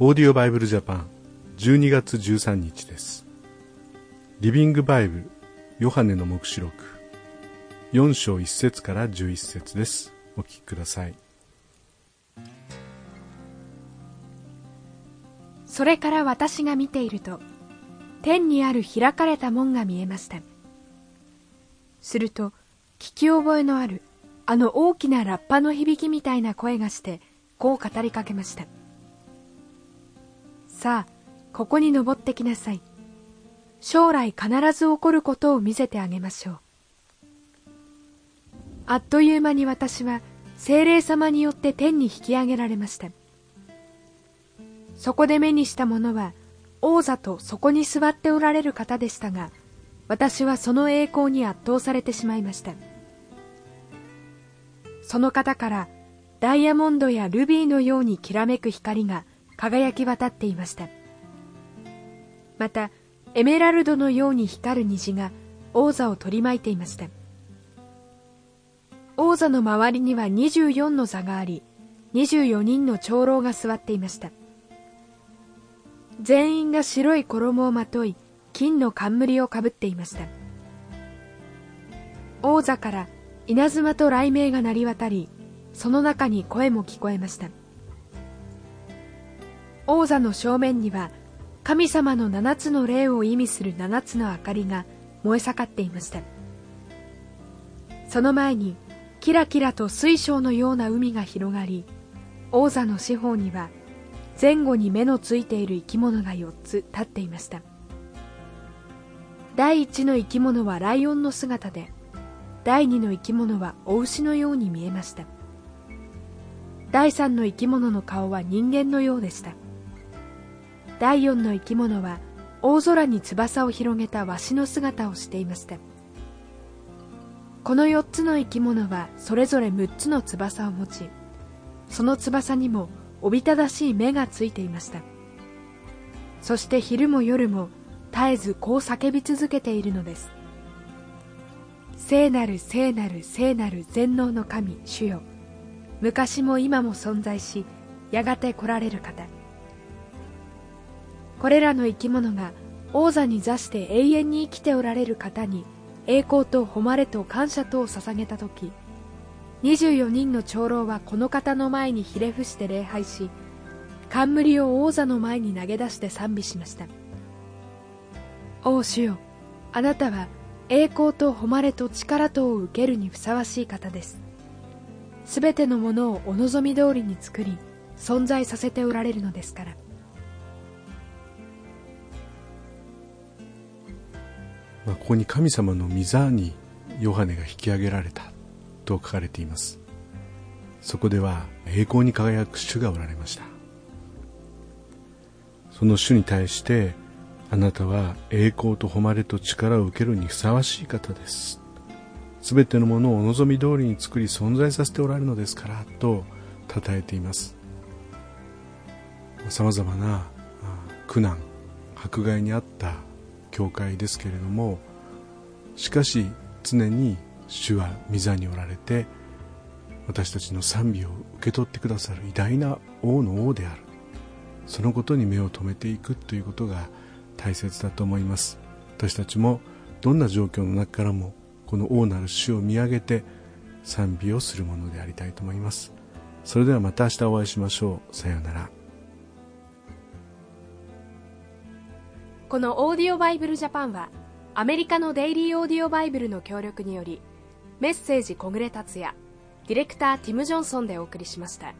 オーディオバイブルジャパン12月13日です。リビングバイブルヨハネの黙示録。4章1節から11節です。お聞きください。それから私が見ていると天にある開かれた門が見えました。すると聞き覚えのあるあの大きなラッパの響きみたいな声がしてこう語りかけました。さあここに登ってきなさい。将来必ず起こることを見せてあげましょう。あっという間に私は精霊様によって天に引き上げられました。そこで目にしたものは王座とそこに座っておられる方でしたが私はその栄光に圧倒されてしまいました。その方からダイヤモンドやルビーのようにきらめく光が輝き渡っていました。またエメラルドのように光る虹が王座を取り巻いていました。王座の周りには24の座があり24人の長老が座っていました。全員が白い衣をまとい金の冠をかぶっていました。王座から稲妻と雷鳴が鳴り渡りその中に声も聞こえました。王座の正面には神様の七つの霊を意味する七つの明かりが燃え盛っていました。その前にキラキラと水晶のような海が広がり王座の四方には前後に目のついている生き物が4つ立っていました。第一の生き物はライオンの姿で第二の生き物はお牛のように見えました。第三の生き物の顔は人間のようでした。第四の生き物は大空に翼を広げたワシの姿をしていました。この4つの生き物はそれぞれ6つの翼を持ちその翼にもおびただしい目がついていました。そして昼も夜も絶えずこう叫び続けているのです。聖なる聖なる聖なる全能の神主よ。昔も今も存在しやがて来られる方。これらの生き物が王座に座して永遠に生きておられる方に栄光と誉れと感謝とを捧げた時24人の長老はこの方の前にひれ伏して礼拝し冠を王座の前に投げ出して賛美しました。王主よあなたは栄光と誉れと力とを受けるにふさわしい方です。すべてのものをお望み通りに作り存在させておられるのですから。まあ、ここに神様の御座にヨハネが引き上げられたと書かれています。そこでは栄光に輝く主がおられました。その主に対してあなたは栄光と誉れと力を受けるにふさわしい方です。すべてのものをお望み通りに作り存在させておられるのですからと称えています。さまざまな苦難迫害にあった教会ですけれどもしかし常に主は御座におられて私たちの賛美を受け取ってくださる偉大な王の王である。そのことに目を留めていくということが大切だと思います。私たちもどんな状況の中からもこの王なる主を見上げて賛美をするものでありたいと思います。それではまた明日お会いしましょう。さようなら。このオーディオバイブルジャパンはアメリカのデイリーオーディオバイブルの協力によりメッセージ小暮達也ディレクターティム・ジョンソンでお送りしました。